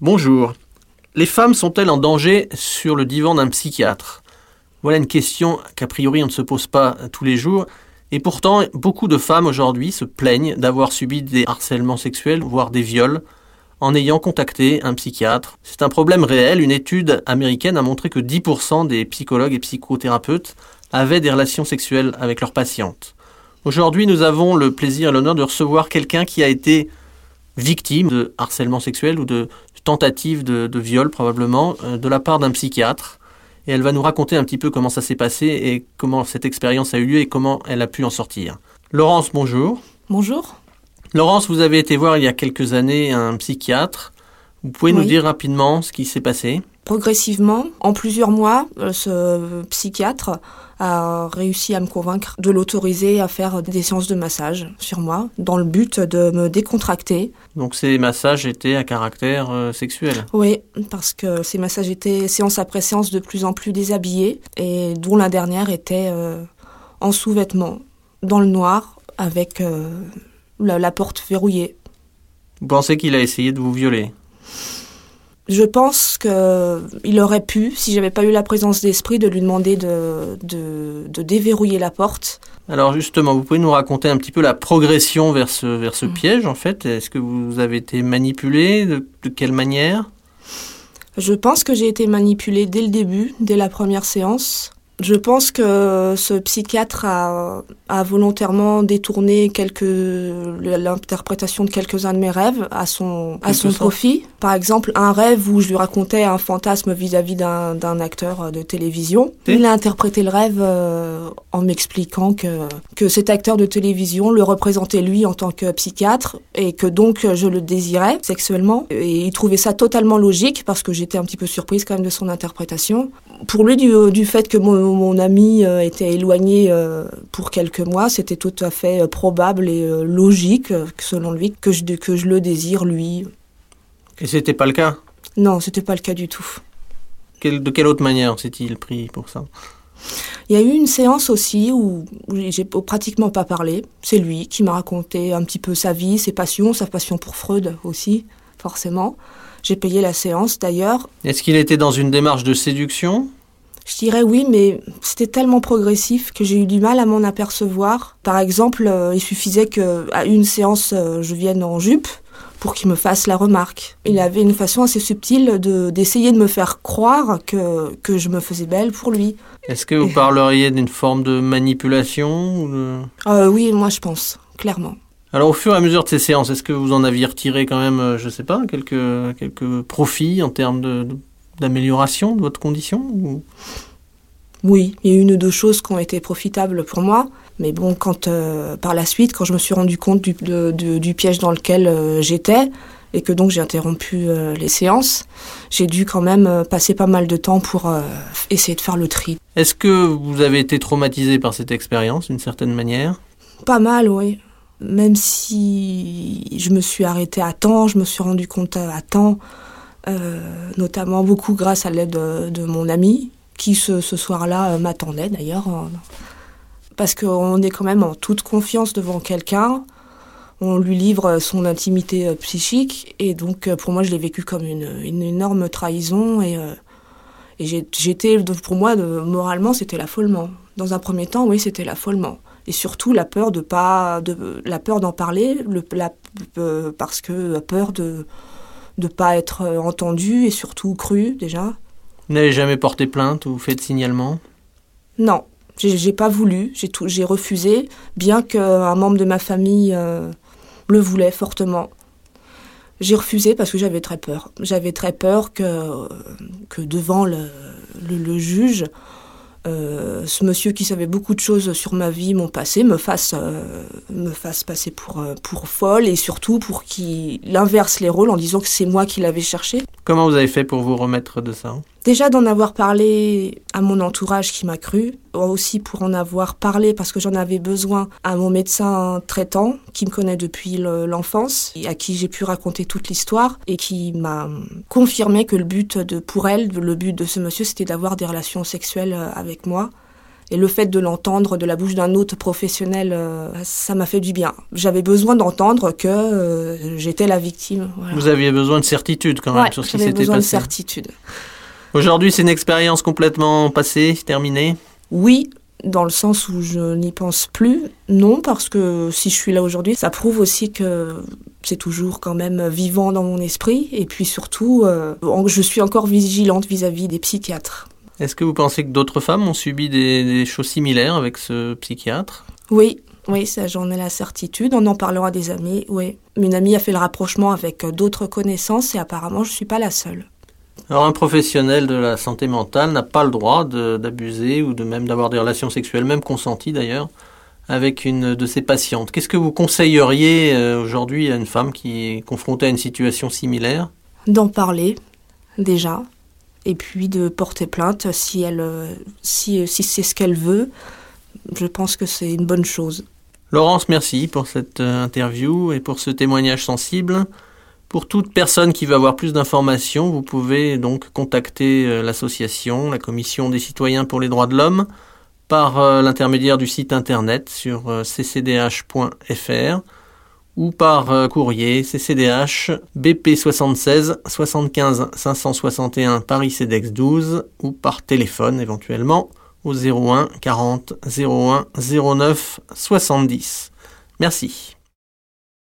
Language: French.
Bonjour. Les femmes sont-elles en danger sur le divan d'un psychiatre? Voilà une question qu'a priori on ne se pose pas tous les jours. Et pourtant, beaucoup de femmes aujourd'hui se plaignent d'avoir subi des harcèlements sexuels, voire des viols, en ayant contacté un psychiatre. C'est un problème réel. Une étude américaine a montré que 10% des psychologues et psychothérapeutes avaient des relations sexuelles avec leurs patientes. Aujourd'hui, nous avons le plaisir et l'honneur de recevoir quelqu'un qui a été victime de harcèlement sexuel ou de tentative de, viol probablement euh, de la part d'un psychiatre. Et elle va nous raconter un petit peu comment ça s'est passé et comment cette expérience a eu lieu et comment elle a pu en sortir. Laurence, bonjour. Bonjour. Laurence, vous avez été voir il y a quelques années un psychiatre. Vous pouvez nous dire rapidement ce qui s'est passé? Progressivement, en plusieurs mois, euh, ce psychiatre a réussi à me convaincre de l'autoriser à faire des séances de massage sur moi, dans le but de me décontracter. Donc ces massages étaient à caractère euh, sexuel Oui, parce que ces massages étaient séance après séance de plus en plus déshabillés, et dont la dernière était euh, en sous-vêtements, dans le noir, avec la porte verrouillée. Vous pensez qu'il a essayé de vous violer? Je pense qu'il aurait pu, si j'avais pas eu la présence d'esprit, de lui demander de, de, déverrouiller la porte. Alors justement, vous pouvez nous raconter un petit peu la progression vers ce, vers ce mm. piège, en fait Est-ce que vous avez été manipulé? De, de quelle manière? Je pense que j'ai été manipulée dès le début, dès la première séance. Je pense que ce psychiatre a, a volontairement détourné quelques l'interprétation de quelques-uns de mes rêves à son à son profit. Par exemple, un rêve où je lui racontais un fantasme vis-à-vis d'un d'un acteur de télévision. Il a interprété le rêve euh, en m'expliquant que que cet acteur de télévision le représentait lui en tant que psychiatre et que donc je le désirais sexuellement. Et il trouvait ça totalement logique parce que j'étais un petit peu surprise quand même de son interprétation. Pour lui, du, du fait que mon mon ami euh, était éloigné euh, pour quelques mois, c'était tout à fait euh, probable et logique, selon lui, que je, que je le désire, lui. Et c'était pas le cas? Non, c'était pas le cas du tout. de quelle autre manière s'est-il pris pour ça? Il y a eu une séance aussi où, où j'ai pratiquement pas parlé. C'est lui qui m'a raconté un petit peu sa vie, ses passions, sa passion pour Freud aussi, forcément. J'ai payé la séance d'ailleurs. Est-ce qu'il était dans une démarche de séduction? Je dirais oui, mais c'était tellement progressif que j'ai eu du mal à m'en apercevoir. Par exemple, euh, il suffisait qu'à une séance, euh, je vienne en jupe pour qu'il me fasse la remarque. Il avait une façon assez subtile de d'essayer de me faire croire que, que je me faisais belle pour lui. Est-ce que vous parleriez d'une forme de manipulation euh, Oui, moi je pense, clairement. Alors au fur et à mesure de ces séances, est-ce que vous en aviez retiré quand même, je ne sais pas, quelques, quelques profits en termes de d'amélioration de votre condition Oui, il y a une ou deux choses qui ont été profitables pour moi. Mais bon, quand euh, par la suite, quand je me suis rendu compte du, du piège dans lequel euh, j'étais, et que donc j'ai interrompu euh, les séances, j'ai dû quand même passer pas mal de temps pour essayer de faire le tri. Est-ce que vous avez été traumatisé par cette expérience d'une certaine manière? Pas mal, oui. Même si je me suis arrêtée à temps, je me suis rendu compte à temps notamment beaucoup grâce à l'aide de, mon ami, qui ce, soir-là euh, m'attendait d'ailleurs. Parce qu'on est quand même en toute confiance devant quelqu'un, on lui livre son intimité euh, psychique, et donc pour moi je l'ai vécu comme une, énorme trahison, et, j'étais, pour moi, moralement, c'était l'affolement. Dans un premier temps, oui, c'était l'affolement et surtout la peur de pas de la peur d'en parler le, parce que peur de de pas être euh, entendu et surtout cru déjà. Vous n'avez jamais porté plainte ou fait de signalement? Non, j'ai pas voulu, j'ai refusé, bien qu'un membre de ma famille euh, le voulait fortement. J'ai refusé parce que j'avais très peur. J'avais très peur que, que devant le, le juge, euh, ce monsieur qui savait beaucoup de choses sur ma vie, mon passé, me fasse, euh, me fasse passer pour, euh, pour folle et surtout pour qu'il inverse les rôles en disant que c'est moi qui l'avais cherché. Comment vous avez fait pour vous remettre de ça Déjà d'en avoir parlé à mon entourage qui m'a cru, aussi pour en avoir parlé parce que j'en avais besoin à mon médecin traitant qui me connaît depuis l'enfance et à qui j'ai pu raconter toute l'histoire et qui m'a confirmé que le but de pour elle, le but de ce monsieur, c'était d'avoir des relations sexuelles avec moi Et le fait de l'entendre de la bouche d'un autre professionnel, euh, ça m'a fait du bien. J'avais besoin d'entendre que euh, j'étais la victime. Vous aviez besoin de certitude quand même sur ce qui s'était passé. besoin de certitude. Aujourd'hui, c'est une expérience complètement passée, terminée? Oui, dans le sens où je n'y pense plus. Non, parce que si je suis là aujourd'hui, ça prouve aussi que c'est toujours quand même vivant dans mon esprit. Et puis surtout, euh, je suis encore vigilante vis-à-vis des psychiatres. Est-ce que vous pensez que d'autres femmes ont subi des, choses similaires avec ce psychiatre? Oui, oui, ça j'en ai la certitude. En en parlant à des amis, oui. Une amie a fait le rapprochement avec d'autres connaissances et apparemment je ne suis pas la seule. Alors un professionnel de la santé mentale n'a pas le droit d'abuser ou de même d'avoir des relations sexuelles, même consenties d'ailleurs, avec une de ses patientes. Qu'est-ce que vous conseilleriez euh, aujourd'hui à une femme qui est confrontée à une situation similaire? D'en parler, déjà, et puis de porter plainte si, elle, euh, si, si c'est ce qu'elle veut. Je pense que c'est une bonne chose. Laurence, merci pour cette euh, interview et pour ce témoignage sensible. Pour toute personne qui veut avoir plus d'informations, vous pouvez donc contacter euh, l'association, la Commission des citoyens pour les droits de l'homme, par euh, l'intermédiaire du site internet sur euh, ccdh.fr ou par courrier ccdh BP 76 75 561 Paris CEDEX 12 ou par téléphone éventuellement au 01 40 01 09 70. Merci.